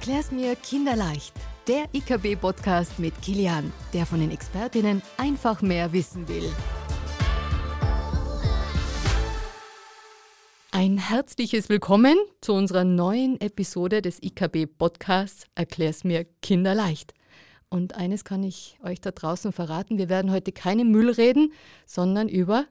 Erklär's mir kinderleicht. Der IKB-Podcast mit Kilian, der von den Expertinnen einfach mehr wissen will. Ein herzliches Willkommen zu unserer neuen Episode des IKB-Podcasts Erklär's mir kinderleicht. Und eines kann ich euch da draußen verraten, wir werden heute keine Müll reden, sondern über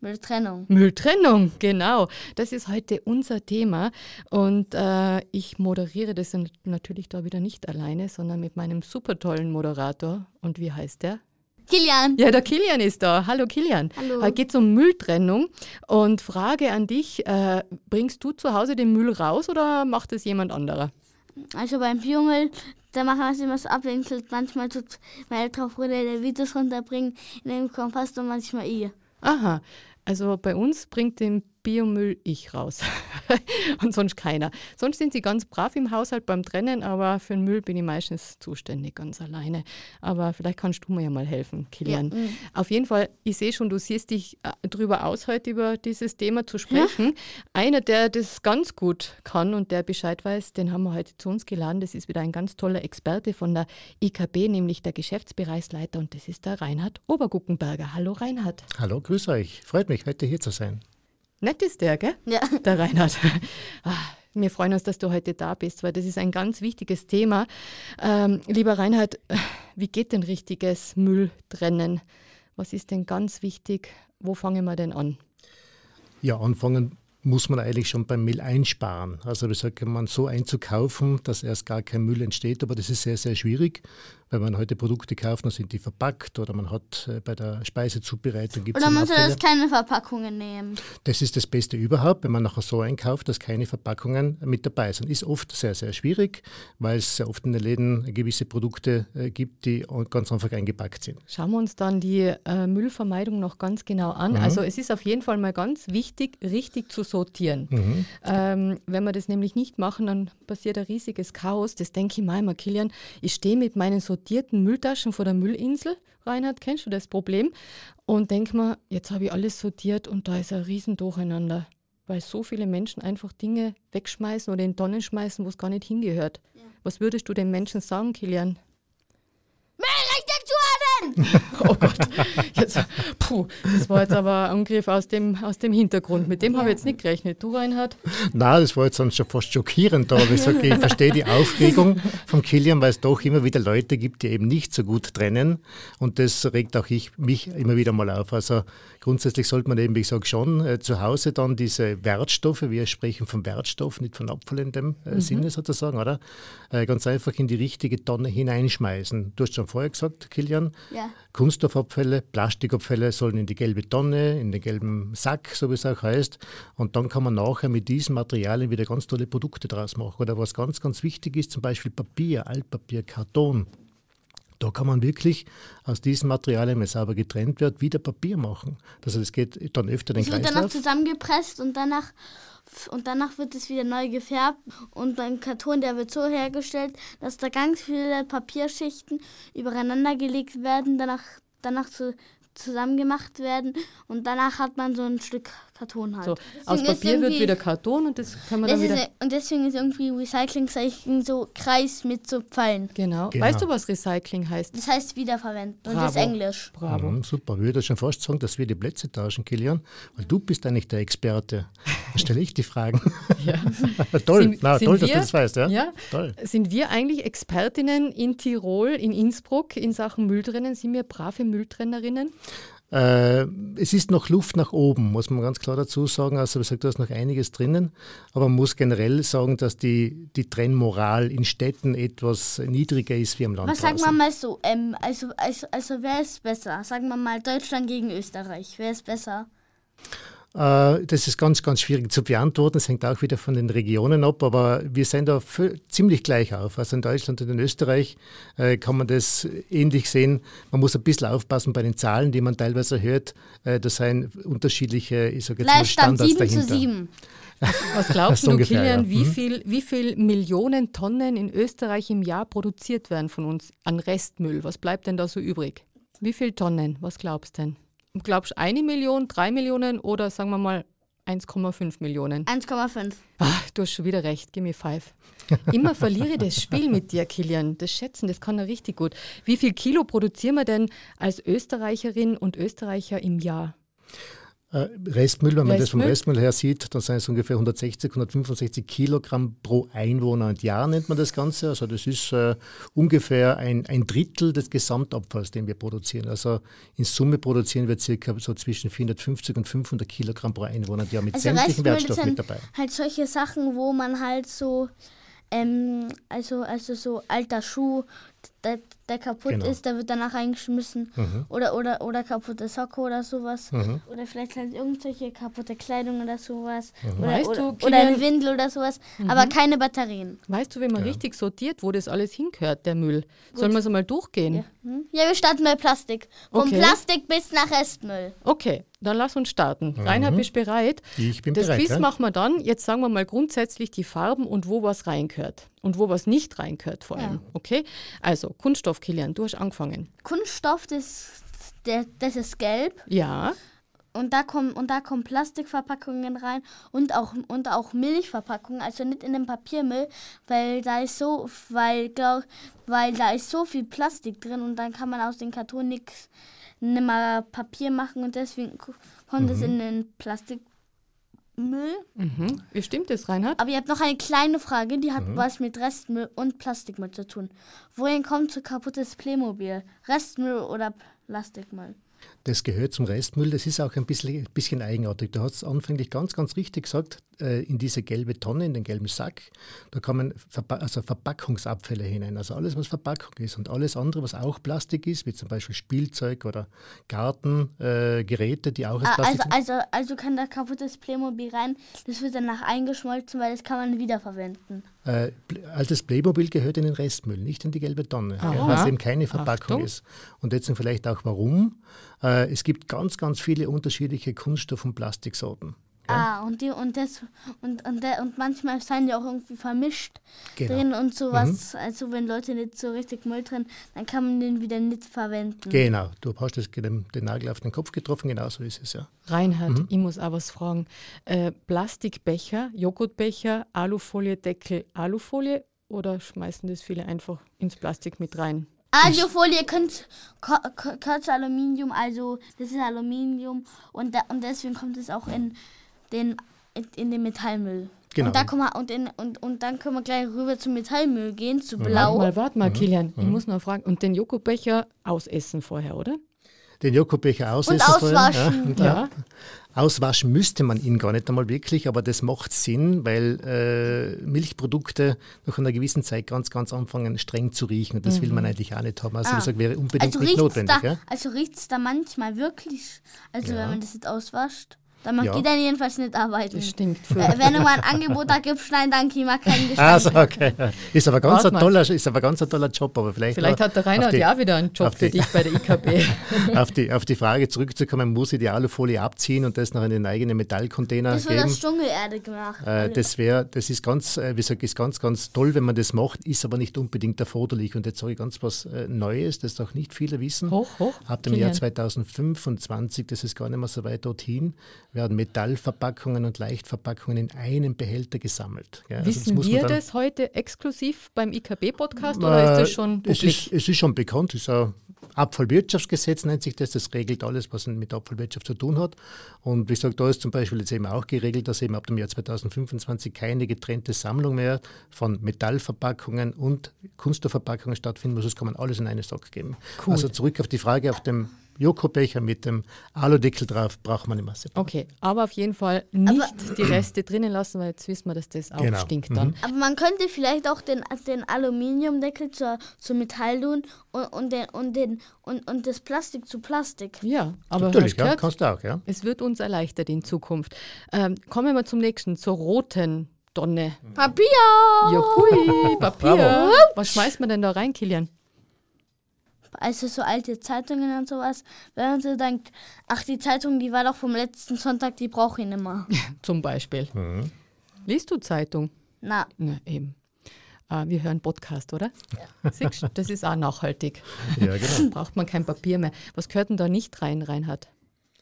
Mülltrennung. Mülltrennung, genau. Das ist heute unser Thema. Und äh, ich moderiere das natürlich da wieder nicht alleine, sondern mit meinem super tollen Moderator. Und wie heißt der? Kilian. Ja, der Kilian ist da. Hallo Kilian. Hallo. Heute geht es um Mülltrennung. Und Frage an dich: äh, Bringst du zu Hause den Müll raus oder macht es jemand anderer? Also beim Biomüll, da machen wir es immer so abwinkelt. Manchmal tut mein älterer Bruder der Vitus runterbringen in den Kompost und manchmal ich. Aha. Also bei uns bringt den Biomüll ich raus und sonst keiner. Sonst sind sie ganz brav im Haushalt beim Trennen, aber für den Müll bin ich meistens zuständig, ganz alleine. Aber vielleicht kannst du mir ja mal helfen, Kilian. Ja, mhm. Auf jeden Fall, ich sehe schon, du siehst dich äh, drüber aus, heute über dieses Thema zu sprechen. Ja. Einer, der das ganz gut kann und der Bescheid weiß, den haben wir heute zu uns geladen. Das ist wieder ein ganz toller Experte von der IKB, nämlich der Geschäftsbereichsleiter und das ist der Reinhard Oberguckenberger. Hallo Reinhard. Hallo, grüß euch. Freut mich, heute hier zu sein. Nett ist der, gell? Ja. Der Reinhard. Ah, wir freuen uns, dass du heute da bist, weil das ist ein ganz wichtiges Thema. Ähm, lieber Reinhard, wie geht denn richtiges Mülltrennen? Was ist denn ganz wichtig? Wo fangen wir denn an? Ja, anfangen muss man eigentlich schon beim Müll einsparen. Also wie sagt man, so einzukaufen, dass erst gar kein Müll entsteht, aber das ist sehr, sehr schwierig. Wenn man heute Produkte kauft, dann sind die verpackt oder man hat äh, bei der Speisezubereitung gibt Oder man soll das keine Verpackungen nehmen. Das ist das Beste überhaupt, wenn man nachher so einkauft, dass keine Verpackungen mit dabei sind. Ist oft sehr, sehr schwierig, weil es sehr oft in den Läden gewisse Produkte äh, gibt, die ganz einfach eingepackt sind. Schauen wir uns dann die äh, Müllvermeidung noch ganz genau an. Mhm. Also es ist auf jeden Fall mal ganz wichtig, richtig zu sortieren. Mhm. Ähm, wenn wir das nämlich nicht machen, dann passiert ein riesiges Chaos. Das denke ich mal immer, Kilian. Ich stehe mit meinen so sortierten Mülltaschen vor der Müllinsel. Reinhard, kennst du das Problem? Und denk mal, jetzt habe ich alles sortiert und da ist ein Riesendurcheinander, weil so viele Menschen einfach Dinge wegschmeißen oder in Tonnen schmeißen, wo es gar nicht hingehört. Ja. Was würdest du den Menschen sagen, Kilian? oh Gott, jetzt, puh, das war jetzt aber ein Angriff aus dem, aus dem Hintergrund. Mit dem habe ich jetzt nicht gerechnet. Du, Reinhard? Nein, das war jetzt schon fast schockierend. Aber ich, sage, ich verstehe die Aufregung von Kilian, weil es doch immer wieder Leute gibt, die eben nicht so gut trennen. Und das regt auch ich, mich immer wieder mal auf. Also grundsätzlich sollte man eben, wie ich sage, schon äh, zu Hause dann diese Wertstoffe, wir sprechen von Wertstoff, nicht von Abfall in dem äh, mhm. Sinne sozusagen, oder? Äh, ganz einfach in die richtige Tonne hineinschmeißen. Du hast schon vorher gesagt, Kilian, ja. Kunststoffabfälle, Plastikabfälle sollen in die gelbe Tonne, in den gelben Sack, so wie es auch heißt. Und dann kann man nachher mit diesen Materialien wieder ganz tolle Produkte draus machen. Oder was ganz, ganz wichtig ist, zum Beispiel Papier, Altpapier, Karton. Da kann man wirklich aus diesen Materialien, wenn es sauber getrennt wird, wieder Papier machen. Also das geht dann öfter den Es wird danach zusammengepresst und danach, und danach wird es wieder neu gefärbt. Und beim Karton, der wird so hergestellt, dass da ganz viele Papierschichten übereinander gelegt werden, danach, danach zu, zusammen gemacht werden und danach hat man so ein Stück Karton halt. So, aus Papier wird wieder Karton und das kann man dann wieder... und deswegen ist irgendwie Recyclingzeichen so Kreis mit so Pfeilen. Genau. genau. Weißt du, was Recycling heißt? Das heißt wiederverwenden und das ist Englisch. Bravo. Mhm, super. Ich würde schon fast sagen, dass wir die Plätze tauschen, Kilian, weil du bist eigentlich der Experte. Dann stelle ich die Fragen. ja. toll, sind, Na, sind toll wir, dass du das weißt. Ja? ja? Toll. Sind wir eigentlich Expertinnen in Tirol, in Innsbruck in Sachen Mülltrennen? Sind wir brave Mülltrennerinnen? Äh, es ist noch Luft nach oben, muss man ganz klar dazu sagen. Also, wie gesagt, da ist noch einiges drinnen. Aber man muss generell sagen, dass die, die Trennmoral in Städten etwas niedriger ist wie am Land. Was sagen wir mal so? Ähm, also, also, also, wer ist besser? Sagen wir mal Deutschland gegen Österreich. Wer ist besser? Äh, das ist ganz, ganz schwierig zu beantworten. Es hängt auch wieder von den Regionen ab, aber wir sind da ziemlich gleich auf. Also in Deutschland und in Österreich äh, kann man das ähnlich sehen. Man muss ein bisschen aufpassen bei den Zahlen, die man teilweise hört. Äh, da sind unterschiedliche ich sag jetzt mal Standards 7 dahinter. Zu 7. Was glaubst du, ungefähr, Kilian, ja. wie, mhm. viel, wie viel Millionen Tonnen in Österreich im Jahr produziert werden von uns an Restmüll? Was bleibt denn da so übrig? Wie viele Tonnen? Was glaubst du denn? Glaubst du eine Million, drei Millionen oder sagen wir mal 1,5 Millionen. 1,5. Ach, du hast schon wieder recht, gimme five. Immer verliere ich das Spiel mit dir, Kilian. Das Schätzen, das kann er richtig gut. Wie viel Kilo produzieren wir denn als Österreicherin und Österreicher im Jahr? Äh, Restmüll, wenn man das vom Restmüll? Restmüll her sieht, dann sind es ungefähr 160, 165 Kilogramm pro Einwohner und Jahr, nennt man das Ganze. Also das ist äh, ungefähr ein, ein Drittel des Gesamtabfalls, den wir produzieren. Also in Summe produzieren wir circa so zwischen 450 und 500 Kilogramm pro Einwohner und Jahr mit Also sämtlichen Restmüll Wertstoffen mit dabei. halt solche Sachen, wo man halt so, ähm, also, also so alter Schuh, der, der kaputt Genau. ist, der wird danach reingeschmissen. Oder, oder, oder kaputte Socke oder sowas. Oder vielleicht halt irgendwelche kaputte Kleidung oder sowas. Oder, Weißt oder, du, oder eine Windel oder sowas. Aber keine Batterien. Weißt du, wie man richtig sortiert, wo das alles hingehört, der Müll? Sollen wir es einmal durchgehen? Hm? Ja, wir starten bei Plastik. Vom Okay. Plastik bis nach Restmüll. Okay, dann lass uns starten. Reinhard, bist du bereit? Ich bin das bereit, Quiz ja. machen wir dann. Jetzt sagen wir mal grundsätzlich die Farben und wo was reingehört. Und wo was nicht reingehört vor allem. Okay? Also, Kunststoff, Kilian, du hast angefangen. Kunststoff, das, der, das ist gelb. Ja, Und da kommen und da kommen Plastikverpackungen rein und auch und auch Milchverpackungen, also nicht in den Papiermüll, weil da ist so weil glaub, weil da ist so viel Plastik drin und dann kann man aus dem Karton nichts nimmer Papier machen und deswegen ko- kommt es in den Plastikmüll. mhm. wie stimmt das, Reinhard? Aber ihr habt noch eine kleine Frage, die hat was mit Restmüll und Plastikmüll zu tun. Wohin kommt so kaputtes Playmobil? Restmüll oder Plastikmüll? Das gehört zum Restmüll. Das ist auch ein bisschen, bisschen eigenartig. Du hast anfänglich ganz, ganz richtig gesagt, äh, in diese gelbe Tonne, in den gelben Sack, da kommen Verpa also Verpackungsabfälle hinein. Also alles, was Verpackung ist und alles andere, was auch Plastik ist, wie zum Beispiel Spielzeug oder Gartengeräte, äh, die auch aus Ah, Plastik also, sind. also, also kann da kaputtes Playmobil rein, das wird danach eingeschmolzen, weil das kann man wiederverwenden. Äh, altes Playmobil gehört in den Restmüll, nicht in die gelbe Tonne, ja, weil es eben keine Verpackung Achtung. ist. Und jetzt vielleicht auch warum. Äh, es gibt ganz, ganz viele unterschiedliche Kunststoff- und Plastiksorten. Ah, und die und das und, und, der, und manchmal sind die auch irgendwie vermischt Genau. drin und sowas. Also wenn Leute nicht so richtig Müll drin, dann kann man den wieder nicht verwenden. Genau, du hast das, den, den Nagel auf den Kopf getroffen, genau so ist es ja. Reinhard, Mhm. ich muss auch was fragen. Äh, Plastikbecher, Joghurtbecher, Alufolie-Deckel, Alufolie oder schmeißen das viele einfach ins Plastik mit rein? Alufolie könnt kurz Aluminium, also das ist Aluminium und, da, und deswegen kommt es auch in den in, den Metallmüll. Genau. Und, da kommen wir, und, in, und, und dann können wir gleich rüber zum Metallmüll gehen, zu Warte blau. mal, warte mal, Kilian. Ich muss noch fragen. Und den Joghurtbecher ausessen vorher, oder? Den Joghurtbecher ausessen vorher, auswaschen. Ja, und, Ja. Auswaschen müsste man ihn gar nicht einmal wirklich, aber das macht Sinn, weil äh, Milchprodukte nach einer gewissen Zeit ganz, ganz anfangen streng zu riechen und das will man eigentlich auch nicht haben. Also Ah. das wäre unbedingt Also nicht notwendig. da, Ja? also riecht's da manchmal wirklich, also Ja. wenn man das jetzt auswascht, dann macht Ja. die dann jedenfalls nicht arbeiten. Das stinkt. Äh, wenn du mal ein Angebot da gibst, nein, danke, ich mag keinen Gestank. Also, okay. Ist aber ganz ein toller, ist aber ganz ein toller Job, aber vielleicht, Vielleicht hat der Reinhard die, ja auch wieder einen Job auf für die- dich bei der IKB. auf die, auf die Frage zurückzukommen, muss ich die Alufolie abziehen und das noch in den eigenen Metallcontainer Das wird geben? aus Dschungelerde gemacht. Äh, das wäre, das ist ganz, äh, wie gesagt, ist ganz, ganz toll, wenn man das macht, ist aber nicht unbedingt erforderlich. Und jetzt sage ich ganz was äh, Neues, das auch nicht viele wissen. Hoch, hoch. Ab dem Jahr Kilian. 2025, das ist gar nicht mehr so weit dorthin, werden Metallverpackungen und Leichtverpackungen in einem Behälter gesammelt. Ja, also das Wissen man wir das heute exklusiv beim IKB-Podcast oder ist das schon es ist, es ist schon bekannt, es ist ein Abfallwirtschaftsgesetz nennt sich das, das regelt alles, was mit Abfallwirtschaft zu tun hat. Und wie gesagt, da ist zum Beispiel jetzt eben auch geregelt, dass eben ab dem Jahr 2025 keine getrennte Sammlung mehr von Metallverpackungen und Kunststoffverpackungen stattfinden muss. Es kann man alles in einen Sack geben. Cool. Also zurück auf die Frage, auf dem Joghurtbecher mit dem Aludeckel drauf braucht man eine Masse. Okay, aber auf jeden Fall nicht die Reste drinnen lassen, weil jetzt wissen wir, dass das auch Genau. stinkt dann. Aber man könnte vielleicht auch den, den Aluminiumdeckel zur, zu Metall tun und, und, den, und, den, und, und das Plastik zu Plastik. Ja, aber Natürlich, ja, gehört, kannst du auch, ja. es wird uns erleichtert in Zukunft. Ähm, kommen wir zum nächsten, zur roten Tonne. Papier! Juhui, Papier. Bravo. Was schmeißt man denn da rein, Kilian? Also so alte Zeitungen und sowas. Wenn man so denkt, ach, die Zeitung, die war doch vom letzten Sonntag, die brauche ich nicht mehr. Zum Beispiel. Liest du Zeitung? Na, Na, eben. Äh, wir hören Podcast, oder? Siehst du, das ist auch nachhaltig. Ja, genau. Braucht man kein Papier mehr. Was gehört denn da nicht rein, Reinhard?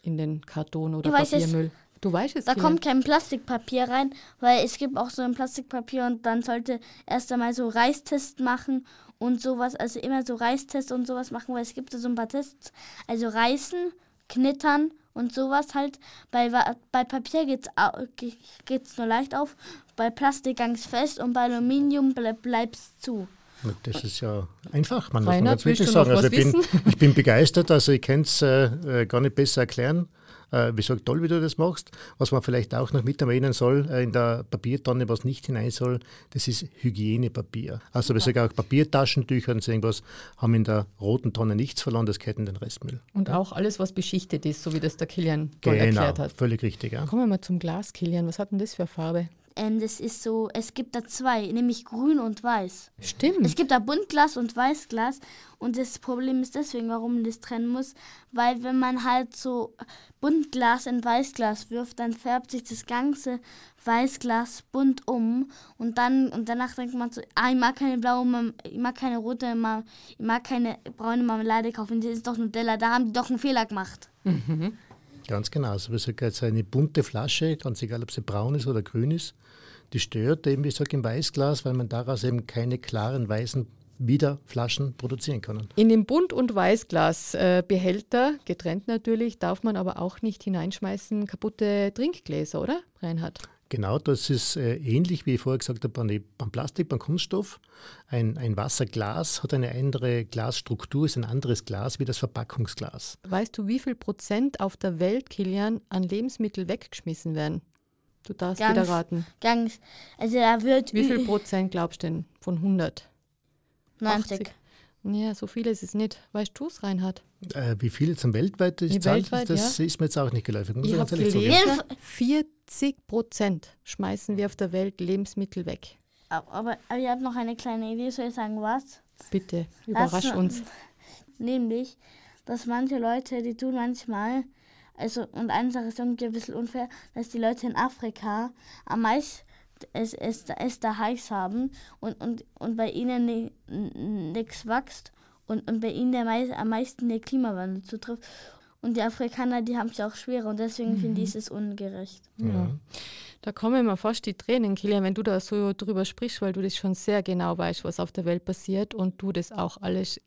In den Karton oder ich weiß es. Du weißt es. Da Kilian. kommt kein Plastikpapier rein, weil es gibt auch so ein Plastikpapier und dann sollte erst einmal so Reistest machen und sowas, also immer so Reistest und sowas machen, weil es gibt da so ein paar Tests. Also Reißen, Knittern und sowas halt. Bei, bei Papier geht's, au- ge- geht's nur leicht auf, bei Plastik gang's fest und bei Aluminium bleib, bleibt's zu. Das ist ja einfach, man muss man ganz wirklich sagen. Also ich bin, ich bin begeistert, also ich kann es äh, äh, gar nicht besser erklären. Äh, wie gesagt, toll, wie du das machst. Was man vielleicht auch noch mit erwähnen soll, äh, in der Papiertonne, was nicht hinein soll, das ist Hygienepapier. Also wir sagen auch Papiertaschentücher und so irgendwas haben in der roten Tonne nichts verloren, das gehört in den Restmüll. Und auch alles, was beschichtet ist, so wie das der Kilian Genau, erklärt hat. völlig richtig. Ja. Kommen wir mal zum Glas, Kilian. Was hat denn das für eine Farbe? Ähm, das ist so, es gibt da zwei, nämlich grün und weiß. Stimmt. Es gibt da Buntglas und Weißglas und das Problem ist deswegen, warum man das trennen muss, weil wenn man halt so Buntglas in Weißglas wirft, dann färbt sich das ganze Weißglas bunt um und dann und danach denkt man so, ah, ich mag keine blaue, ich mag keine rote, ich mag keine braune Marmelade kaufen, das ist doch Nutella, da haben die doch einen Fehler gemacht. Ganz genau. Also wir sagen jetzt eine bunte Flasche, ganz egal, ob sie braun ist oder grün ist, die stört eben, wie gesagt, im Weißglas, weil man daraus eben keine klaren weißen Wiederflaschen produzieren kann. In den Bunt- und Weißglasbehälter, getrennt natürlich, darf man aber auch nicht hineinschmeißen kaputte Trinkgläser, oder, Reinhard? Genau, das ist äh, ähnlich, wie ich vorher gesagt habe, beim, beim Plastik, beim Kunststoff. Ein, ein Wasserglas hat eine andere Glasstruktur, ist ein anderes Glas wie das Verpackungsglas. Weißt du, wie viel Prozent auf der Welt, Kilian, an Lebensmittel weggeschmissen werden? Du darfst Ganz. wieder raten. Ganz, also da wird Wie viel Prozent glaubst du denn von 100? 90. 80? Ja, so viel ist es nicht. Weißt du es, Reinhard? Äh, wie viel jetzt am weltweit ist, Zahl, weltweit, das ist mir jetzt auch nicht geläufig. Muss Ich ganz habe ehrlich zugeben. gelesen, Jeden- 40 Prozent schmeißen wir auf der Welt Lebensmittel weg. Aber, aber aber ich habe noch eine kleine Idee, soll ich sagen, was? Bitte, überrasch Das- uns. Nämlich, dass manche Leute, die tun manchmal, also, und eine Sache ist irgendwie ein bisschen unfair, dass die Leute in Afrika am meisten es, es, es da heiß haben und, und, und bei ihnen nichts wächst und, und bei ihnen der mei am meisten der Klimawandel zutrifft. Und die Afrikaner, die haben es ja auch schwerer und deswegen finde ich es ungerecht. Ja. Da kommen mir fast die Tränen, Kilian, wenn du da so drüber sprichst, weil du das schon sehr genau weißt, was auf der Welt passiert und du das auch alles,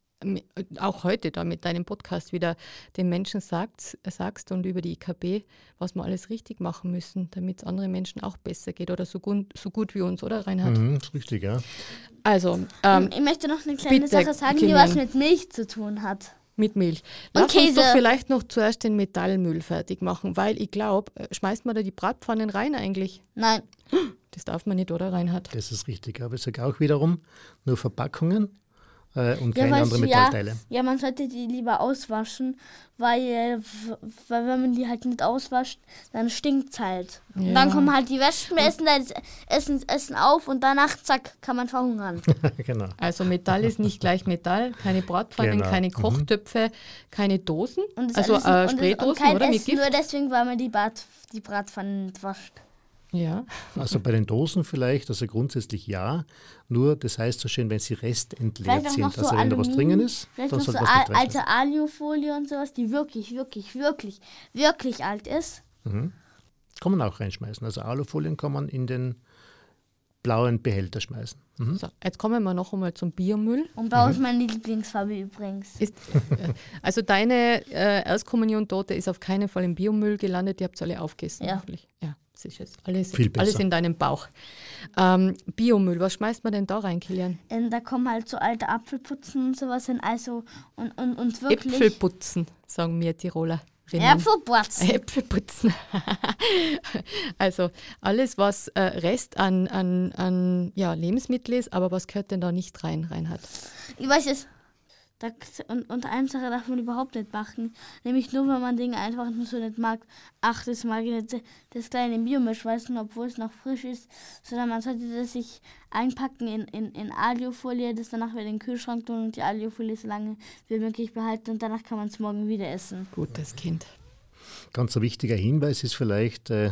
auch heute da mit deinem Podcast wieder den Menschen sagst, sagst und über die IKB, was wir alles richtig machen müssen, damit es anderen Menschen auch besser geht oder so gut, so gut wie uns, oder Reinhard? Mhm, ist richtig, ja. Also, ähm, ich möchte noch eine kleine bitte, Sache sagen, die was mit Milch zu tun hat. Mit Milch. Und Lass uns doch vielleicht noch zuerst den Metallmüll fertig machen, weil ich glaube, schmeißt man da die Bratpfannen rein eigentlich? Nein, Das darf man nicht, oder Reinhard? Das ist richtig. Aber ich sage auch wiederum, nur Verpackungen äh, und Ja, keine anderen du, ja, Metallteile. ja, man sollte die lieber auswaschen, weil, weil wenn man die halt nicht auswascht, dann stinkt's halt. Und Ja. dann kommen halt die Wespen, essen das Essen, essen auf und danach, zack, kann man verhungern. genau. Also Metall ist nicht gleich Metall, keine Bratpfannen, Genau. keine Mhm. Kochtöpfe, keine Dosen, Und also alles- äh, und das- und Spraydosen, kein oder? Mit Essen Gift. nur deswegen, weil man die, Brat, die Bratpfannen nicht wascht. Ja. Also bei den Dosen vielleicht, also grundsätzlich ja. Nur, das heißt so schön, wenn sie restentleert sind. noch so also wenn da was drinnen ist, Vielleicht dann noch so al nicht alte reinschmeißen. Alufolie und sowas, die wirklich, wirklich, wirklich, wirklich alt ist. Kann man auch reinschmeißen. Also Alufolien kann man in den blauen Behälter schmeißen. Mhm. So, jetzt kommen wir noch einmal zum Biomüll. Und blau ist meine Lieblingsfarbe übrigens. Ist, äh, also deine äh, Erstkommunion-Torte ist auf keinen Fall im Biomüll gelandet, die habt ihr alle aufgegessen. Ja. hoffentlich. Ja, das ist jetzt alles, alles in deinem Bauch. Ähm, Biomüll, was schmeißt man denn da rein, Kilian? Und da kommen halt so alte Apfelputzen und sowas hin. Also, und, und, und wirklich. Äpfelputzen, sagen mir Tiroler. Äpfelputzen. Äpfelputzen. also alles, was äh, Rest an, an, an ja, Lebensmittel ist, aber was gehört denn da nicht rein, Reinhard? Ich weiß es. Da, und, und eine Sache darf man überhaupt nicht machen. Nämlich nur, wenn man Dinge einfach nur so nicht mag. Ach, das mag ich nicht. Das kleine Biomilch schmeißen, obwohl es noch frisch ist. Sondern man sollte das sich einpacken in, in, in Alufolie, das danach wieder in den Kühlschrank tun und die Alufolie so lange wie möglich behalten. Und danach kann man es morgen wieder essen. Gutes Kind. Ganz ein wichtiger Hinweis ist vielleicht, äh,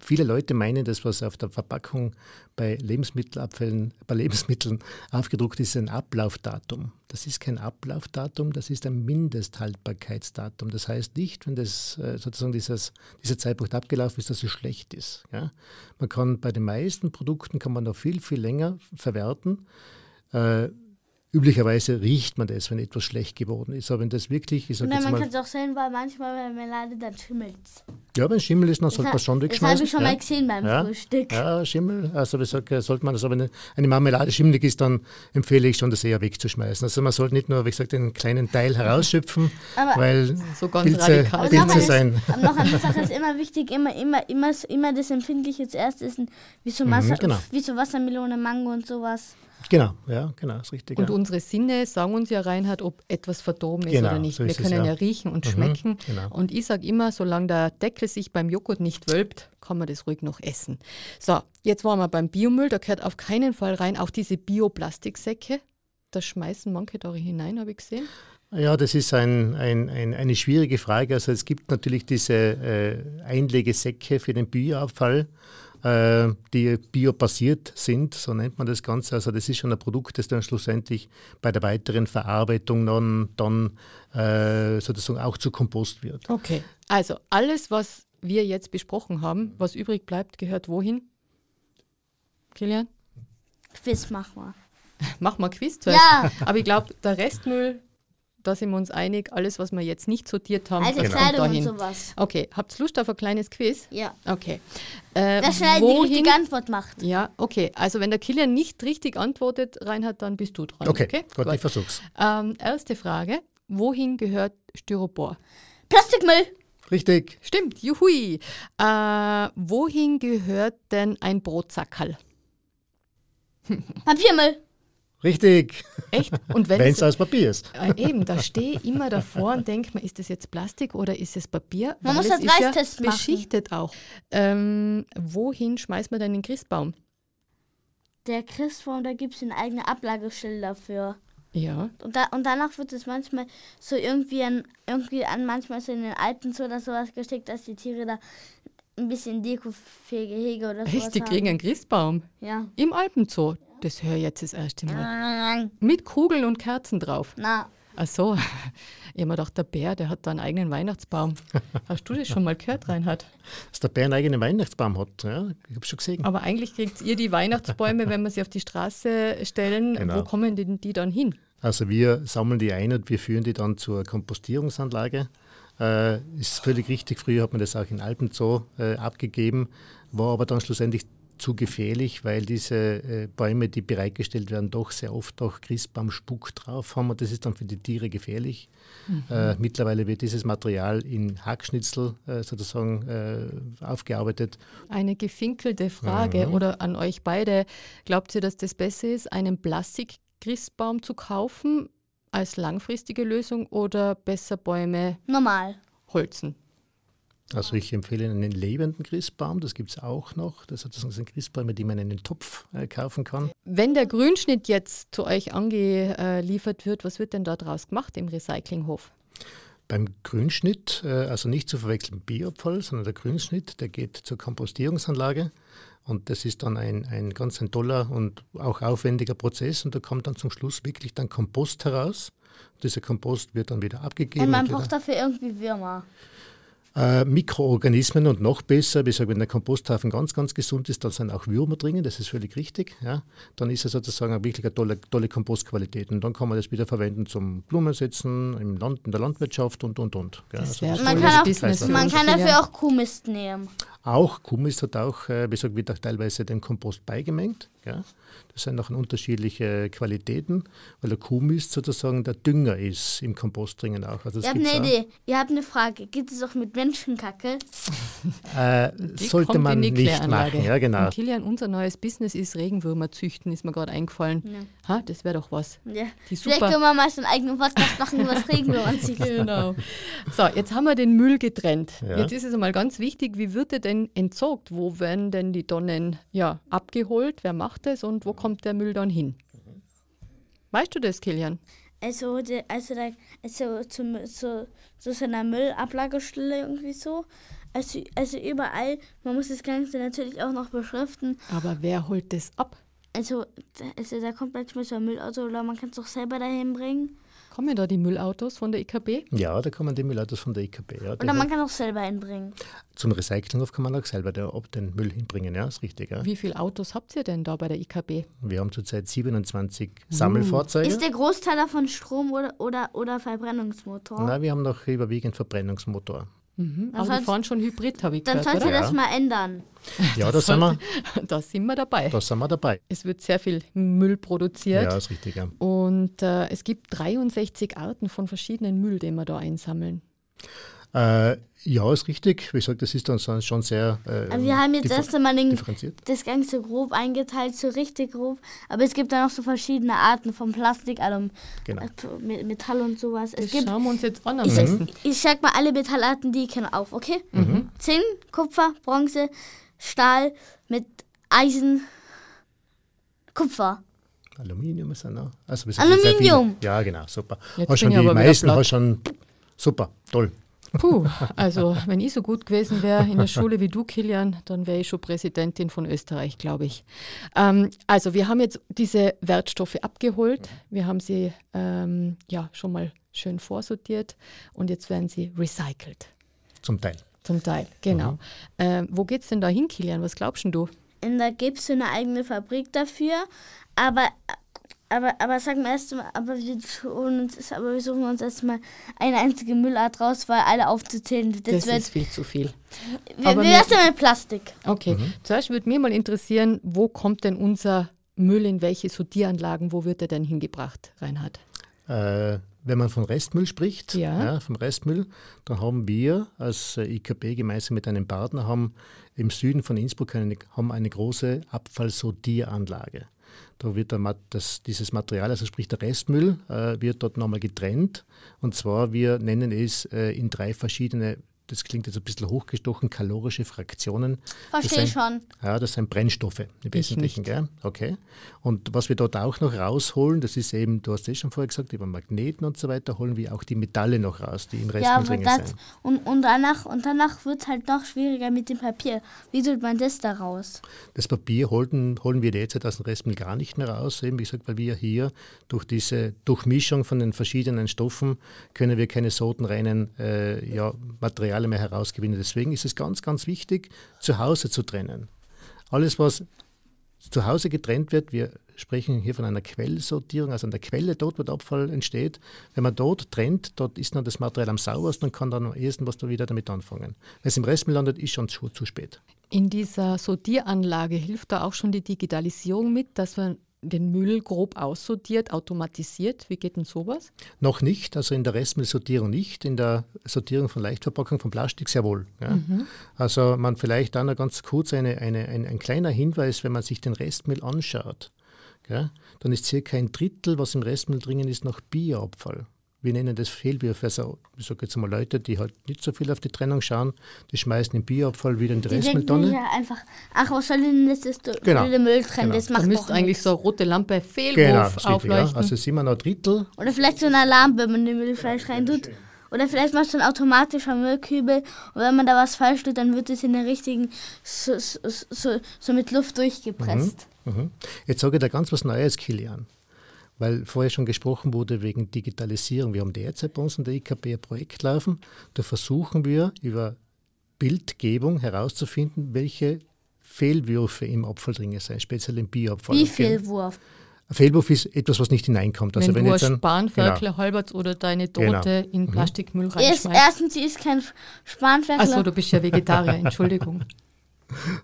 viele Leute meinen, das, was auf der Verpackung bei Lebensmittelabfällen, bei Lebensmitteln aufgedruckt ist, ein Ablaufdatum. Das ist kein Ablaufdatum, das ist ein Mindesthaltbarkeitsdatum. Das heißt nicht, wenn das äh, sozusagen dieses, dieser Zeitpunkt abgelaufen ist, dass es schlecht ist. Ja? Man kann bei den meisten Produkten kann man noch viel, viel länger verwerten. Äh, Üblicherweise riecht man das, wenn etwas schlecht geworden ist. Aber wenn das wirklich, ich sag Nein, man kann es auch sehen, weil manchmal bei Marmelade dann schimmelt Ja, wenn Schimmel ist, dann sollte man schon wegschmeißen. Das habe ich schon ja. mal gesehen beim ja. Frühstück. Ja, Schimmel, also ich sage, sollte man das, aber eine, eine Marmelade schimmelig ist, dann empfehle ich schon, das eher wegzuschmeißen. Also man sollte nicht nur, wie gesagt, einen kleinen Teil herausschöpfen, aber weil so ganz Pilze, radikal. Pilze sein. Aber noch eine Sache ist immer wichtig, immer, immer, immer, immer das Empfindliche zuerst essen, wie so, Wasser, mhm, genau. wie so Wassermelone, Mango und sowas. Genau, ja, genau, ist richtig. Und ja. unsere Sinne sagen uns ja, Reinhard, ob etwas verdorben ist genau, oder nicht. So Wir können es, ja. ja. riechen und mhm, schmecken. Genau. Und ich sage immer, solange der Deckel sich beim Joghurt nicht wölbt, kann man das ruhig noch essen. So, jetzt waren wir beim Biomüll, da gehört auf keinen Fall rein auch diese Bioplastiksäcke. Da schmeißen manche da hinein, habe ich gesehen. Ja, das ist ein, ein, ein, eine schwierige Frage. Also es gibt natürlich diese äh, Einlegesäcke für den Bioabfall äh, die biobasiert sind, so nennt man das Ganze. Also das ist schon ein Produkt, das dann schlussendlich bei der weiteren Verarbeitung dann, dann äh, sozusagen auch zu Kompost wird. Okay, also alles, was wir jetzt besprochen haben, was übrig bleibt, gehört wohin? Kilian? Quiz machen wir. Mach mal Quiz zuerst. Ja. Aber ich glaube, der Restmüll da sind wir uns einig, alles, was wir jetzt nicht sortiert haben, Alte das Kleidung kommt dahin. und sowas. Okay, habt ihr Lust auf ein kleines Quiz? Ja. Okay. Äh, Wer schnell wohin? die richtige Antwort macht. Ja, okay. Also wenn der Kilian nicht richtig antwortet, Reinhard, dann bist du dran. Okay, okay? Gut, Gut, ich versuch's. Ähm, erste Frage. Wohin gehört Styropor? Plastikmüll. Richtig. Stimmt, juhui. Äh, wohin gehört denn ein Brotsackerl? Papiermüll. Richtig. Echt? Und wenn es aus Papier ist. Äh, eben, da stehe ich immer davor und denke mir, ist das jetzt Plastik oder ist es Papier? Man Weil muss einen Reistest ja beschichtet auch. Ähm, wohin schmeißt man denn den Christbaum? Der Christbaum, da gibt es eine eigene Ablagestelle dafür. Ja. Und, da, und danach wird es manchmal so irgendwie an, irgendwie an manchmal so in den Alpen so oder sowas gesteckt, dass die Tiere da ein bisschen dekofähige Hege oder so. Echt, die kriegen einen Christbaum? Ja. Im Alpenzoo? Das höre ich jetzt das erste Mal. Mit Kugeln und Kerzen drauf. Na. Ach so. Ich habe mir gedacht, der Bär, der hat da einen eigenen Weihnachtsbaum. Hast du das schon mal gehört, Reinhard? Dass der Bär einen eigenen Weihnachtsbaum hat, ja, ich habe schon gesehen. Aber eigentlich kriegt ihr die Weihnachtsbäume, wenn wir sie auf die Straße stellen. Genau. Wo kommen denn die dann hin? Also wir sammeln die ein und wir führen die dann zur Kompostierungsanlage. Äh, ist völlig richtig, früher hat man das auch in Alpenzoo äh, abgegeben, war aber dann schlussendlich zu gefährlich, weil diese äh, Bäume, die bereitgestellt werden, doch sehr oft auch Christbaumspuck drauf haben und das ist dann für die Tiere gefährlich. Mhm. Äh, mittlerweile wird dieses Material in Hackschnitzel äh, sozusagen äh, aufgearbeitet. Eine gefinkelte Frage mhm. oder an euch beide. Glaubt ihr, dass das besser ist, einen Plastik-Christbaum zu kaufen als langfristige Lösung oder besser Bäume normal holzen? Also ich empfehle einen lebenden Christbaum, das gibt es auch noch. Das sind Christbäume, die man in einen Topf äh, kaufen kann. Wenn der Grünschnitt jetzt zu euch angeliefert wird, was wird denn da draus gemacht im Recyclinghof? Beim Grünschnitt, äh, also nicht zu verwechseln Bioabfall, sondern der Grünschnitt, der geht zur Kompostierungsanlage. Und das ist dann ein, ein ganz ein toller und auch aufwendiger Prozess. Und da kommt dann zum Schluss wirklich dann Kompost heraus. Dieser Kompost wird dann wieder abgegeben. Und man braucht dafür irgendwie Würmer äh, Mikroorganismen und noch besser, wie gesagt, wenn der Komposthaufen ganz, ganz gesund ist, dann sind auch Würmer drin, das ist völlig richtig. Ja. Dann ist er sozusagen eine wirklich eine tolle, tolle Kompostqualität. Und dann kann man das wieder verwenden zum Blumensetzen, im Land, in der Landwirtschaft und, und, und. Ja, also man kann, auch, man kann dafür auch Kuhmist nehmen. Auch Kuhmist hat auch, äh, wie gesagt, wird auch teilweise dem Kompost beigemengt. Ja. Das sind noch unterschiedliche Qualitäten, weil der Kuhmist sozusagen der Dünger ist im Kompost dringen auch. Also ich habe eine Idee. Ihr habt eine Frage. Gibt es auch mit Menschenkacke? äh, sollte man nicht machen. Ja, genau. Und Kilian, unser neues Business ist Regenwürmer züchten, ist mir gerade eingefallen. Ja. Ha, das wäre doch was. Ja. Die super Vielleicht können wir mal so einen eigenen Podcast machen über das züchten. genau. So, jetzt haben wir den Müll getrennt. Ja. Jetzt ist es einmal ganz wichtig, wie wird er denn entsorgt? Wo werden denn die Tonnen ja, abgeholt? Wer macht das und wo kommt der Müll dann hin? Weißt du das, Kilian? Also, die, also, da, also zu, zu, zu so einer Müllablagerstelle irgendwie so. Also, also überall, man muss das Ganze natürlich auch noch beschriften. Aber wer holt das ab? Also, also da kommt manchmal so ein Müllauto oder man kann es auch selber dahin bringen. Kommen da die Müllautos von der IKB? Ja, da kommen die Müllautos von der IKB. Ja, oder man kann auch selber hinbringen. Zum Recyclinghof kann man auch selber den Müll hinbringen, ja, ist richtig. Ja. Wie viele Autos habt ihr denn da bei der IKB? Wir haben zurzeit 27 uh. Sammelfahrzeuge. Ist der Großteil davon Strom oder, oder, oder Verbrennungsmotor? Nein, wir haben noch überwiegend Verbrennungsmotor. Mhm. Aber die fahren schon Hybrid, habe ich Dann gehört, sollte das mal ändern. Ja, da sind wir. Da sind wir dabei. Da sind wir dabei. Es wird sehr viel Müll produziert. Ja, ist richtig. Ja. Und äh, es gibt 63 Arten von verschiedenen Müll, den wir da einsammeln. Äh, ja, ist richtig. Wie gesagt, das ist dann schon sehr. Äh, wir haben jetzt erst einmal den, das Ganze grob eingeteilt, so richtig grob. Aber es gibt da noch so verschiedene Arten von Plastik, also genau. Äh, Metall und sowas. Es das gibt, schauen wir uns jetzt an. Ich, mhm. ich sag mal alle Metallarten, die ich kenne, auf, okay? Mhm. Zinn, Kupfer, Bronze, Stahl mit Eisen, Kupfer. Aluminium ist ja noch. Also Aluminium! Ja, genau, super. Jetzt hast schon die meisten, hast schon. Super, toll. Puh, also wenn ich so gut gewesen wäre in der Schule wie du, Kilian, dann wäre ich schon Präsidentin von Österreich, glaube ich. Ähm, also wir haben jetzt diese Wertstoffe abgeholt. Wir haben sie ähm, ja schon mal schön vorsortiert und jetzt werden sie recycelt. Zum Teil. Zum Teil, genau. Mhm. Ähm, wo es denn da hin, Kilian? Was glaubst du? Und da gibt es eine eigene Fabrik dafür, aber aber, aber sagen wir erstmal, aber wir uns, aber wir suchen uns erstmal eine einzige Müllart raus, weil alle aufzuzählen. Das, das ist viel zu viel. Wir, aber wir lassen mal Plastik. Okay. Mhm. Zuerst würde mir mal interessieren, wo kommt denn unser Müll in welche Sortieranlagen, wo wird er denn hingebracht, Reinhard? Äh, wenn man von Restmüll spricht, ja. ja. vom Restmüll, dann haben wir als IKB gemeinsam mit einem Partner haben im Süden von Innsbruck eine, haben eine große Abfallsortieranlage. Da wird das, dieses Material, also sprich der Restmüll, äh, wird dort nochmal getrennt. Und zwar, wir nennen es äh, in drei verschiedene das klingt jetzt ein bisschen hochgestochen, kalorische Fraktionen. Verstehe schon. Ja, das sind Brennstoffe im Wesentlichen. Gell? Okay. Und was wir dort auch noch rausholen, das ist eben, du hast es schon vorher gesagt, über Magneten und so weiter, holen wir auch die Metalle noch raus, die im Rest ja, drin sind. Und, und danach, und danach wird es halt noch schwieriger mit dem Papier. Wie tut man das da raus? Das Papier holen, holen wir derzeit aus dem Restmüll gar nicht mehr raus, eben wie gesagt, weil wir hier durch diese Durchmischung von den verschiedenen Stoffen können wir keine sortenreinen äh, ja, Materialien Materialien mehr herausgewinnen. Deswegen ist es ganz, ganz wichtig, zu Hause zu trennen. Alles, was zu Hause getrennt wird, wir sprechen hier von einer Quellsortierung, also an der Quelle, dort wo der Abfall entsteht. Wenn man dort trennt, dort ist dann das Material am saubersten und kann dann am ehesten was da wieder damit anfangen. Wenn es im Restmüll landet, ist schon zu, zu spät. In dieser Sortieranlage hilft da auch schon die Digitalisierung mit, dass man den Müll grob aussortiert, automatisiert? Wie geht denn sowas? Noch nicht, also in der Restmüllsortierung nicht, in der Sortierung von Leichtverpackung von Plastik sehr wohl. Ja. Mhm. Also man vielleicht dann noch ganz kurz eine, eine, ein, ein kleiner Hinweis, wenn man sich den Restmüll anschaut, ja, dann ist circa ein Drittel, was im Restmüll drin ist, noch Bioabfall wir nennen das Fehlwürfe. Also, ich sage jetzt mal Leute, die halt nicht so viel auf die Trennung schauen, die schmeißen den Bioabfall wieder in die, die Restmülltonne. Ja, einfach, ach, was soll denn das, das genau. der Müll trennen? Genau. Das macht da müsste eigentlich so eine rote Lampe Fehlwurf genau, aufleuchten. Ja. Also sind wir noch ein Drittel. Oder vielleicht so ein Alarm, wenn man den Müll falsch rein tut. Oder vielleicht machst du ein automatischer Müllkübel und wenn man da was falsch tut, dann wird es in den richtigen, so, so, so, so mit Luft durchgepresst. Mhm, mhm. Jetzt sage ich da ganz was Neues, Kilian weil vorher schon gesprochen wurde wegen Digitalisierung. Wir haben derzeit bei uns in der IKB ein Projekt laufen, da versuchen wir über Bildgebung herauszufinden, welche Fehlwürfe im Abfall drin sind, speziell im Bioabfall. Wie Fehlwurf? Ein Fehlwurf ist etwas, was nicht hineinkommt. Also wenn, wenn du ein Spanferkel genau. halberts oder deine Tote genau. in mhm. Plastikmüll reinschmeißt. Erstens, sie ist kein Spanferkel. Achso, du bist ja Vegetarier, Entschuldigung.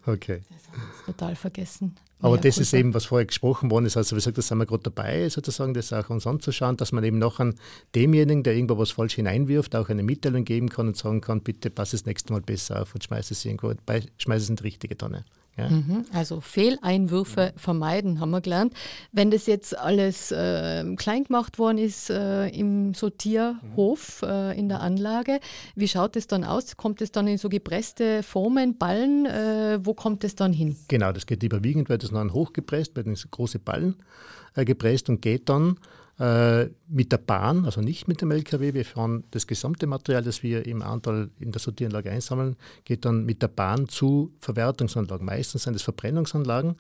Okay. Total vergessen. Aber das ist eben, was vorher gesprochen worden ist. Also, wie gesagt, da sind wir gerade dabei, sozusagen, das auch uns anzuschauen, dass man eben noch an demjenigen, der irgendwo was falsch hineinwirft, auch eine Mitteilung geben kann und sagen kann: bitte pass das nächste Mal besser auf und schmeiß es irgendwo, schmeiß es in die richtige Tonne. Ja. Mhm. Also Fehleinwürfe vermeiden, haben wir gelernt. Wenn das jetzt alles äh, klein gemacht worden ist äh, im Sortierhof äh, in der Anlage, wie schaut es dann aus? Kommt es dann in so gepresste Formen, Ballen? Äh, wo kommt es dann hin? Genau, das geht überwiegend, weil das dann hochgepresst, werden so große Ballen äh, gepresst und geht dann äh, mit der Bahn, also nicht mit dem LKW. Wir fahren das gesamte Material, das wir im Anteil in der Sortieranlage einsammeln, geht dann mit der Bahn zu Verwertungsanlagen. Meistens sind es Verbrennungsanlagen.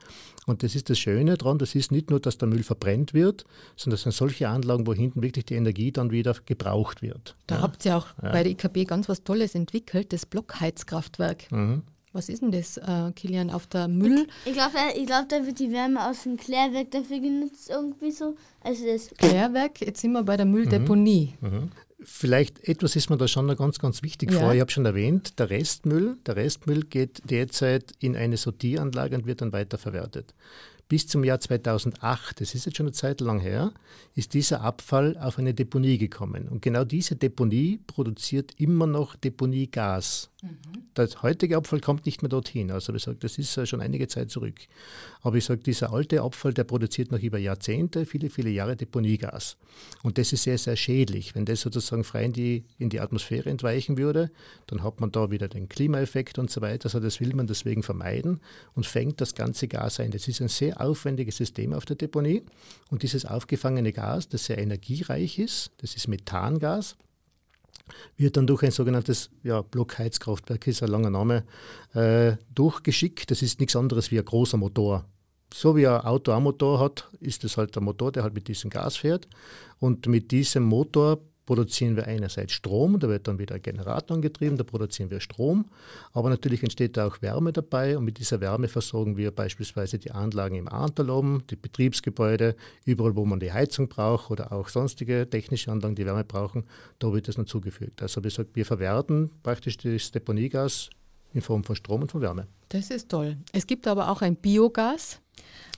Und das ist das Schöne daran, das ist nicht nur, dass der Müll verbrennt wird, sondern das sind solche Anlagen, wo hinten wirklich die Energie dann wieder gebraucht wird. Da ja. habt ihr auch ja. bei der IKB ganz was Tolles entwickelt, das Blockheizkraftwerk. Mhm. Was ist denn das, äh, Kilian, auf der Müll? Ich, ich glaube, ich glaub, da wird die Wärme aus dem Klärwerk dafür genutzt, irgendwie so. Also das Klärwerk, jetzt sind wir bei der Mülldeponie. Mhm. Mhm. Vielleicht etwas ist mir da schon noch ganz, ganz wichtig ja. vor. Ich habe schon erwähnt, der Restmüll, der Restmüll geht derzeit in eine Sortieranlage und wird dann weiterverwertet. Bis zum Jahr 2008, das ist jetzt schon eine Zeit lang her, ist dieser Abfall auf eine Deponie gekommen. Und genau diese Deponie produziert immer noch Deponiegas. Mhm. Der heutige Abfall kommt nicht mehr dorthin. Also ich sage, das ist schon einige Zeit zurück. Aber ich sage, dieser alte Abfall, der produziert noch über Jahrzehnte, viele, viele Jahre Deponiegas. Und das ist sehr, sehr schädlich. Wenn das sozusagen frei in die, in die Atmosphäre entweichen würde, dann hat man da wieder den Klimaeffekt und so weiter. Also das will man deswegen vermeiden und fängt das ganze Gas ein. Das ist ein sehr aufwendiges System auf der Deponie. Und dieses aufgefangene Gas, das sehr energiereich ist, das ist Methangas, wird dann durch ein sogenanntes ja, Blockheizkraftwerk, ist ein langer Name, äh, durchgeschickt. Das ist nichts anderes wie ein großer Motor. So wie ein Auto einen Motor hat, ist das halt der Motor, der halt mit diesem Gas fährt. Und mit diesem Motor produzieren wir einerseits Strom, da wird dann wieder ein Generator angetrieben, da produzieren wir Strom, aber natürlich entsteht da auch Wärme dabei und mit dieser Wärme versorgen wir beispielsweise die Anlagen im Ahrtal oben, die Betriebsgebäude, überall wo man die Heizung braucht oder auch sonstige technische Anlagen, die Wärme brauchen, da wird das dann zugefügt. Also wie gesagt, wir verwerten praktisch das Deponiegas in Form von Strom und von Wärme. Das ist toll. Es gibt aber auch ein Biogas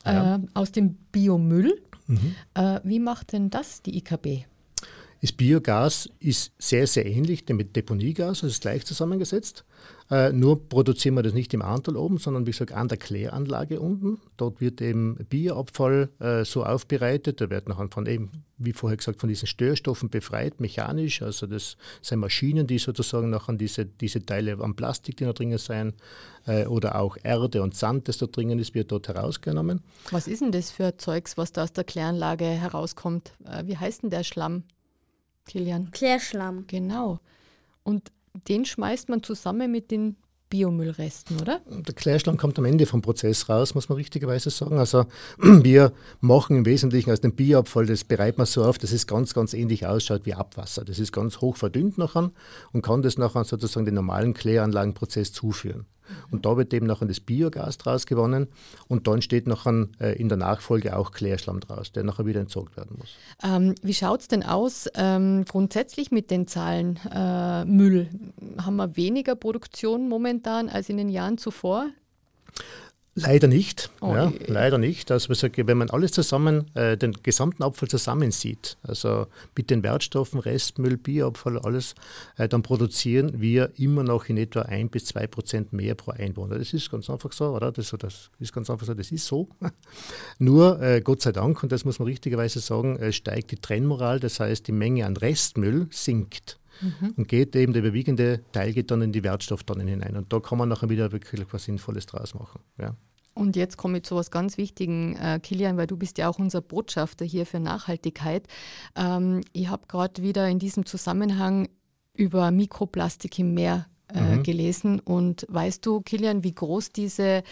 ja. äh, aus dem Biomüll. Mhm. Äh, wie macht denn das die IKB? Das Biogas ist sehr, sehr ähnlich dem Deponiegas, also ist gleich zusammengesetzt. Äh, nur produzieren wir das nicht im Anteil oben, sondern wie gesagt an der Kläranlage unten. Dort wird eben Bioabfall äh, so aufbereitet. Der wird nachher von eben, wie vorher gesagt, von diesen Störstoffen befreit, mechanisch. Also das sind Maschinen, die sozusagen nachher diese, diese Teile am Plastik, die da drinnen sind, äh, oder auch Erde und Sand, das da drinnen ist, wird dort herausgenommen. Was ist denn das für Zeugs, was da aus der Kläranlage herauskommt? Äh, wie heißt denn der Schlamm? Kilian. Klärschlamm. Genau. Und den schmeißt man zusammen mit den Biomüllresten, oder? Der Klärschlamm kommt am Ende vom Prozess raus, muss man richtigerweise sagen. Also wir machen im Wesentlichen aus dem Bioabfall, das bereitet man so auf, dass es ganz, ganz ähnlich ausschaut wie Abwasser. Das ist ganz hoch verdünnt nachher und kann das nachher sozusagen den normalen Kläranlagenprozess zuführen. Und da wird eben nachher das Biogas draus gewonnen und dann steht nachher äh, in der Nachfolge auch Klärschlamm draus, der nachher wieder entsorgt werden muss. Ähm, wie schaut es denn aus ähm, grundsätzlich mit den Zahlen äh, Müll? Haben wir weniger Produktion momentan als in den Jahren zuvor? Leider nicht. Oh, ja, leider nicht. Also wenn man alles zusammen, äh, den gesamten Abfall zusammensieht, also mit den Wertstoffen, Restmüll, Bioabfall, alles, äh, dann produzieren wir immer noch in etwa ein bis zwei Prozent mehr pro Einwohner. Das ist ganz einfach so, oder? Das, das ist ganz einfach so, das ist so. Nur, äh, Gott sei Dank, und das muss man richtigerweise sagen, äh, steigt die Trennmoral, das heißt, die Menge an Restmüll sinkt. Mhm. Und geht eben der überwiegende Teil geht dann in die Wertstofftonnen hinein. Und da kann man nachher wieder wirklich was Sinnvolles draus machen. Ja. Und jetzt komme ich zu etwas ganz Wichtigen, äh, Kilian, weil du bist ja auch unser Botschafter hier für Nachhaltigkeit. Ähm, ich habe gerade wieder in diesem Zusammenhang über Mikroplastik im Meer äh, mhm. gelesen. Und weißt du, Kilian, wie groß diese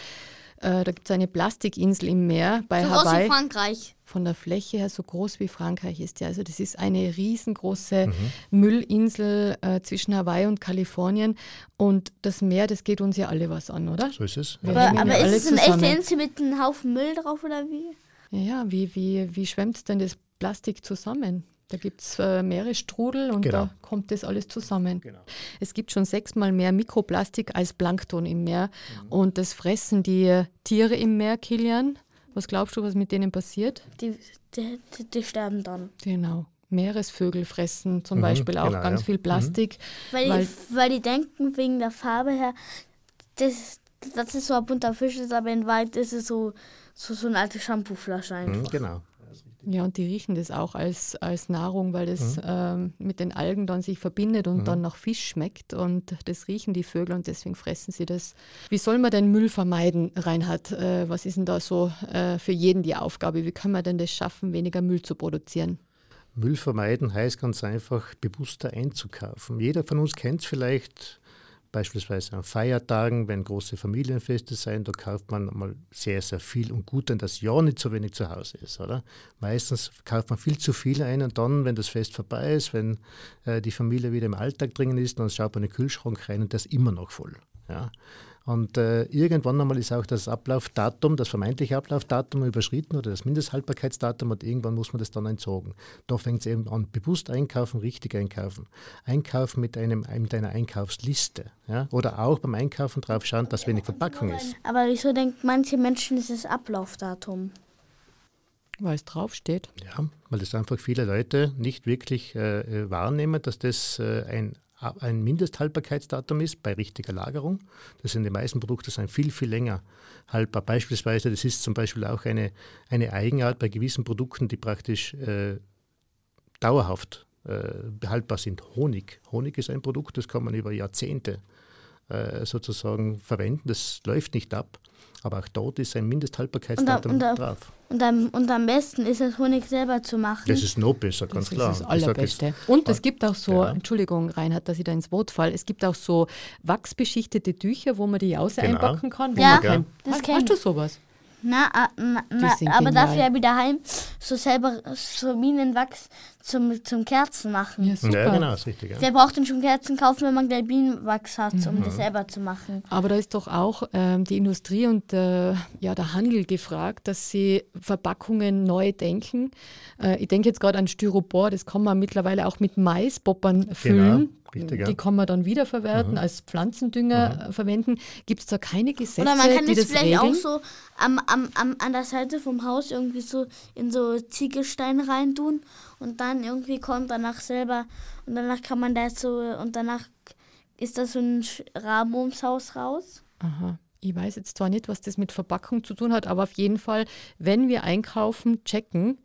äh, da gibt es eine Plastikinsel im Meer bei so Hawaii. Groß wie Frankreich. Von der Fläche her so groß wie Frankreich ist ja. Also das ist eine riesengroße mhm. Müllinsel äh, zwischen Hawaii und Kalifornien. Und das Meer, das geht uns ja alle was an, oder? So ist es. Ja. Aber, aber ist es eine echte Insel mit einem Haufen Müll drauf oder wie? Ja, wie, wie, wie schwemmt denn das Plastik zusammen? Da gibt es äh, Meeresstrudel und genau. da kommt das alles zusammen. Genau. Es gibt schon sechsmal mehr Mikroplastik als Plankton im Meer mhm. und das fressen die Tiere im Meer, Kilian. Was glaubst du, was mit denen passiert? Die, die, die sterben dann. Genau. Meeresvögel fressen zum mhm, Beispiel auch genau, ganz ja. viel Plastik. Mhm. Weil, weil, die, weil die denken wegen der Farbe her, das, das ist so ein bunter Fisch ist, aber in Wahrheit ist es so, so, so eine alte Shampooflasche einfach. Mhm, genau. Ja, und die riechen das auch als, als Nahrung, weil das mhm. ähm, mit den Algen dann sich verbindet und mhm. dann nach Fisch schmeckt. Und das riechen die Vögel und deswegen fressen sie das. Wie soll man denn Müll vermeiden, Reinhard? Äh, was ist denn da so äh, für jeden die Aufgabe? Wie kann man denn das schaffen, weniger Müll zu produzieren? Müll vermeiden heißt ganz einfach, bewusster einzukaufen. Jeder von uns kennt es vielleicht beispielsweise an Feiertagen, wenn große Familienfeste sind, da kauft man mal sehr, sehr viel und gut, denn das ja nicht so wenig zu Hause ist, oder? Meistens kauft man viel zu viel ein und dann, wenn das Fest vorbei ist, wenn äh, die Familie wieder im Alltag dringen ist, dann schaut man in den Kühlschrank rein und der ist immer noch voll. Ja? Und äh, irgendwann einmal ist auch das Ablaufdatum, das vermeintliche Ablaufdatum überschritten oder das Mindesthaltbarkeitsdatum und irgendwann muss man das dann entsorgen. Da fängt es eben an, bewusst einkaufen, richtig einkaufen. Einkaufen mit, einem, mit einer Einkaufsliste. Ja? Oder auch beim Einkaufen drauf schauen, dass wenig Verpackung ist. Aber wieso denken manche Menschen, ist das Ablaufdatum? Weil es draufsteht. Ja, weil das einfach viele Leute nicht wirklich äh, äh wahrnehmen, dass das äh, ein ein Mindesthaltbarkeitsdatum ist bei richtiger Lagerung. Das sind die meisten Produkte sind viel, viel länger haltbar. Beispielsweise, das ist zum Beispiel auch eine, eine Eigenart bei gewissen Produkten, die praktisch äh, dauerhaft äh, behaltbar sind. Honig. Honig ist ein Produkt, das kann man über Jahrzehnte äh, sozusagen verwenden. Das läuft nicht ab. Aber auch dort ist ein Mindesthaltbarkeitsdatum und, und, drauf. Und am, und am besten ist es, Honig selber zu machen. Das ist noch besser, ganz das klar. Das ist das Allerbeste. Und es gibt auch so, ja. Entschuldigung, Reinhard, dass ich da ins Wort falle, es gibt auch so wachsbeschichtete Tücher, wo man die Jause genau. einpacken kann. ja, kein, das hast, hast du sowas? Na, na, na aber dafür habe ich daheim so selber so Bienenwachs zum, zum Kerzen machen. Ja, super. ja genau, ist richtig. Ja. Wer braucht denn schon Kerzen kaufen, wenn man gleich Bienenwachs hat, um mhm. das selber zu machen? Aber da ist doch auch ähm, die Industrie und äh, ja, der Handel gefragt, dass sie Verpackungen neu denken. Äh, ich denke jetzt gerade an Styropor, das kann man mittlerweile auch mit Maisboppern füllen. Genau. Richtig, ja. Die kann man dann wiederverwerten, mhm. als Pflanzendünger mhm. verwenden. Gibt es da keine Gesetze, Oder man kann die das, das vielleicht regeln? auch so am, am, am, an der Seite vom Haus irgendwie so in so Ziegelstein reintun und dann irgendwie kommt danach selber und danach kann man das so und danach ist das so ein Rahmen ums Haus raus. Aha. Ich weiß jetzt zwar nicht, was das mit Verpackung zu tun hat, aber auf jeden Fall, wenn wir einkaufen, checken,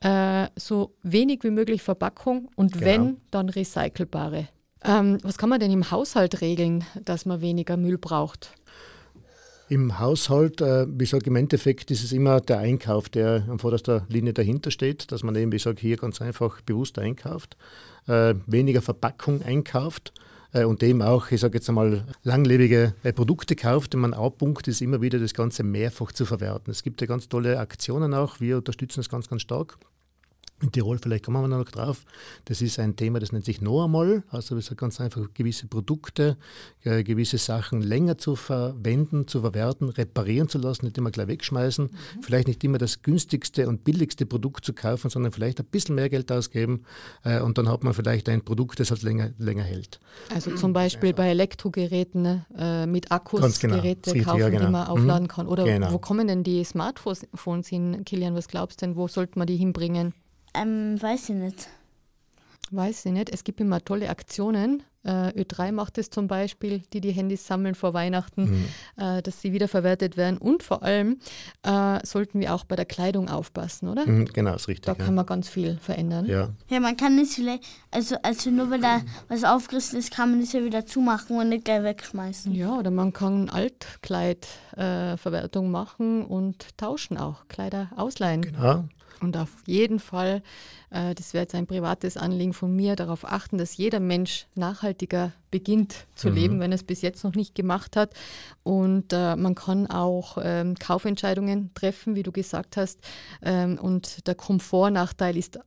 äh, so wenig wie möglich Verpackung und genau. wenn, dann recycelbare. Ähm, was kann man denn im Haushalt regeln, dass man weniger Müll braucht? Im Haushalt, äh, wie gesagt, im Endeffekt ist es immer der Einkauf, der an vorderster Linie dahinter steht, dass man eben, wie gesagt, hier ganz einfach bewusst einkauft, äh, weniger Verpackung einkauft äh, und eben auch, ich sage jetzt einmal, langlebige äh, Produkte kauft. Und mein Hauptpunkt ist immer wieder, das Ganze mehrfach zu verwerten. Es gibt ja ganz tolle Aktionen auch, wir unterstützen das ganz, ganz stark in Tirol, vielleicht kommen wir noch drauf, das ist ein Thema, das nennt sich einmal. Also es ist ganz einfach gewisse Produkte, äh, gewisse Sachen länger zu verwenden, zu verwerten, reparieren zu lassen, nicht immer gleich wegschmeißen. Mhm. Vielleicht nicht immer das günstigste und billigste Produkt zu kaufen, sondern vielleicht ein bisschen mehr Geld ausgeben äh, und dann hat man vielleicht ein Produkt, das halt länger, länger hält. Also zum Beispiel also. bei Elektrogeräten äh, mit Akkus genau. Geräte kaufen, ja, genau. die man aufladen mhm. kann. Oder genau. wo kommen denn die Smartphones hin, Kilian? Was glaubst du denn, wo sollte man die hinbringen? Ähm, weiß ich nicht. Weiß ich nicht. Es gibt immer tolle Aktionen. Äh, Ö3 macht es zum Beispiel, die die Handys sammeln vor Weihnachten, mhm. äh, dass sie wiederverwertet werden. Und vor allem äh, sollten wir auch bei der Kleidung aufpassen, oder? Mhm, genau, ist richtig. Da ja. kann man ganz viel verändern. Ja, ja man kann nicht vielleicht, also, also nur weil da was aufgerissen ist, kann man es ja wieder zumachen und nicht gleich wegschmeißen. Ja, oder man kann Altkleidverwertung äh, machen und tauschen auch, Kleider ausleihen. Genau. Und auf jeden Fall, äh, das wäre jetzt ein privates Anliegen von mir, darauf achten, dass jeder Mensch nachhaltiger beginnt zu mhm. leben, wenn er es bis jetzt noch nicht gemacht hat. Und äh, man kann auch ähm, Kaufentscheidungen treffen, wie du gesagt hast. Ähm, und der Komfortnachteil ist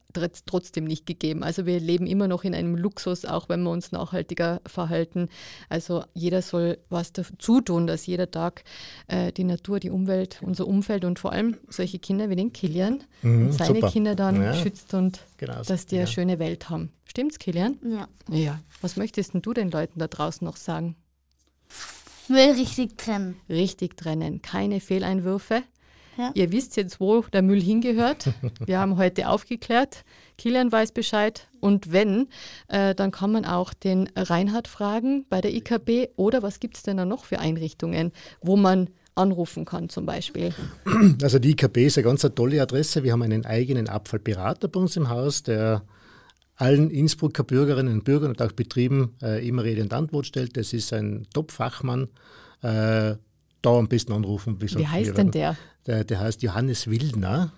trotzdem nicht gegeben. Also wir leben immer noch in einem Luxus, auch wenn wir uns nachhaltiger verhalten. Also jeder soll was dazu tun, dass jeder Tag äh, die Natur, die Umwelt, unser Umfeld und vor allem solche Kinder wie den Kilian mhm, seine super. Kinder dann ja. schützt und genau, dass die ja. eine schöne Welt haben. Stimmt's, Kilian? Ja. Ja. Was möchtest du den Leuten da draußen noch sagen? Müll richtig trennen. Richtig trennen. Keine Fehleinwürfe. Ja. Ihr wisst jetzt, wo der Müll hingehört. Wir haben heute aufgeklärt. Kilian weiß Bescheid. Und wenn, äh, dann kann man auch den Reinhard fragen bei der IKB oder was gibt es denn da noch für Einrichtungen, wo man anrufen kann zum Beispiel? Also die IKB ist eine ganz tolle Adresse. Wir haben einen eigenen Abfallberater bei uns im Haus, der allen Innsbrucker Bürgerinnen und Bürgern und auch Betrieben äh, immer Rede und Antwort stellt. Das ist ein Top-Fachmann. Äh, da am besten anrufen. Wie, heißt denn der? der? der? heißt Johannes Wildner.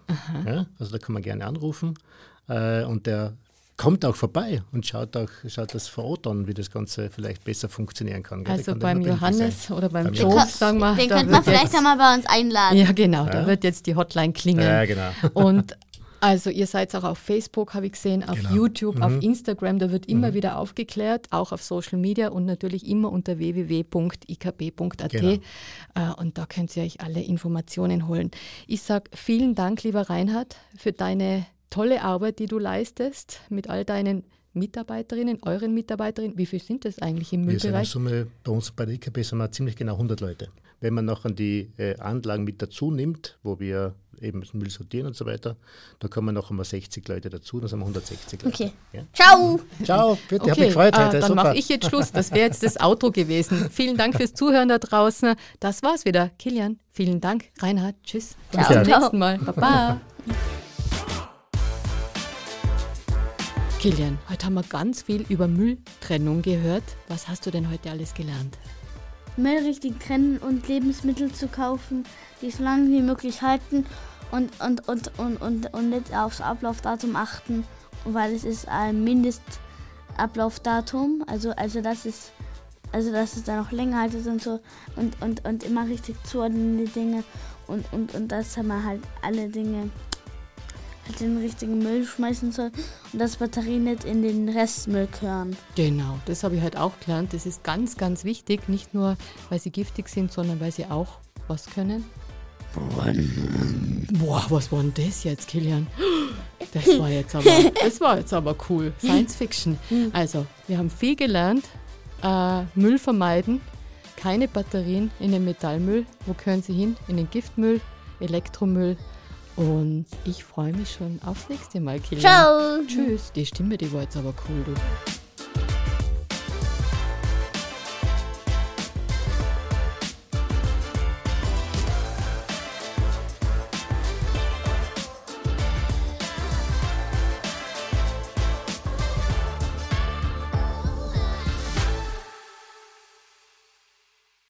Ja, also da kann man gerne anrufen. Äh, und der kommt auch vorbei und schaut auch schaut das vor Ort an, wie das Ganze vielleicht besser funktionieren kann. Gell? Also beim Johannes oder beim Joe, sagen wir. Den könnte man vielleicht einmal bei uns einladen. Ja, genau, ja. da wird jetzt die Hotline klingeln. Ja, genau. Und also ihr seid auch auf Facebook, habe ich gesehen, auf genau. YouTube, mhm. auf Instagram, da wird immer mhm. wieder aufgeklärt, auch auf Social Media und natürlich immer unter www.ikb.at. Genau. Äh, und da könnt ihr euch alle Informationen holen. Ich sage vielen Dank, lieber Reinhard, für deine tolle Arbeit, die du leistest mit all deinen Mitarbeiterinnen, euren Mitarbeiterinnen. Wie viele sind das eigentlich im Müllbereich? Wir sind Summe, bei uns bei der IKB sind wir ziemlich genau 100 Leute. Wenn man noch an die äh, Anlagen mit dazu nimmt, wo wir eben Müll sortieren und so weiter, da kommen noch einmal 60 Leute dazu, dann sind wir 160 Leute. Okay. Ja. Ciao! Ciao, bitte, okay. habe mich gefreut heute. Äh, dann mache ich jetzt Schluss. Das wäre jetzt das Auto gewesen. Vielen Dank fürs Zuhören da draußen. Das war's wieder. Kilian, vielen Dank. Reinhard, tschüss. Ciao. Bis zum nächsten Mal. Baba. Kilian, heute haben wir ganz viel über Mülltrennung gehört. Was hast du denn heute alles gelernt? Müll richtig trennen und Lebensmittel zu kaufen, die so lange wie möglich halten und, und, und, und, und, und nicht aufs Ablaufdatum achten, weil es ist ein Mindestablaufdatum, also, also das ist also dass es da noch länger haltet und so und, und, und immer richtig zuordnen die Dinge und, und, und dass man halt alle Dinge halt den richtigen Müll schmeißen soll und das Batterie nicht in den Restmüll gehören. Genau, das habe ich halt auch gelernt. Das ist ganz, ganz wichtig, nicht nur, weil sie giftig sind, sondern weil sie auch was können. Boah, was war denn das jetzt, Kilian? Das war jetzt aber, das war jetzt aber cool. Science Fiction. Also, wir haben viel gelernt. Äh, Müll vermeiden. Keine Batterien in den Metallmüll. Wo gehören sie hin? In den Giftmüll, Elektromüll und ich freue mich schon aufs nächste Mal, Kilian. Ciao. Tschüss. Die Stimme, die war jetzt aber cool, du.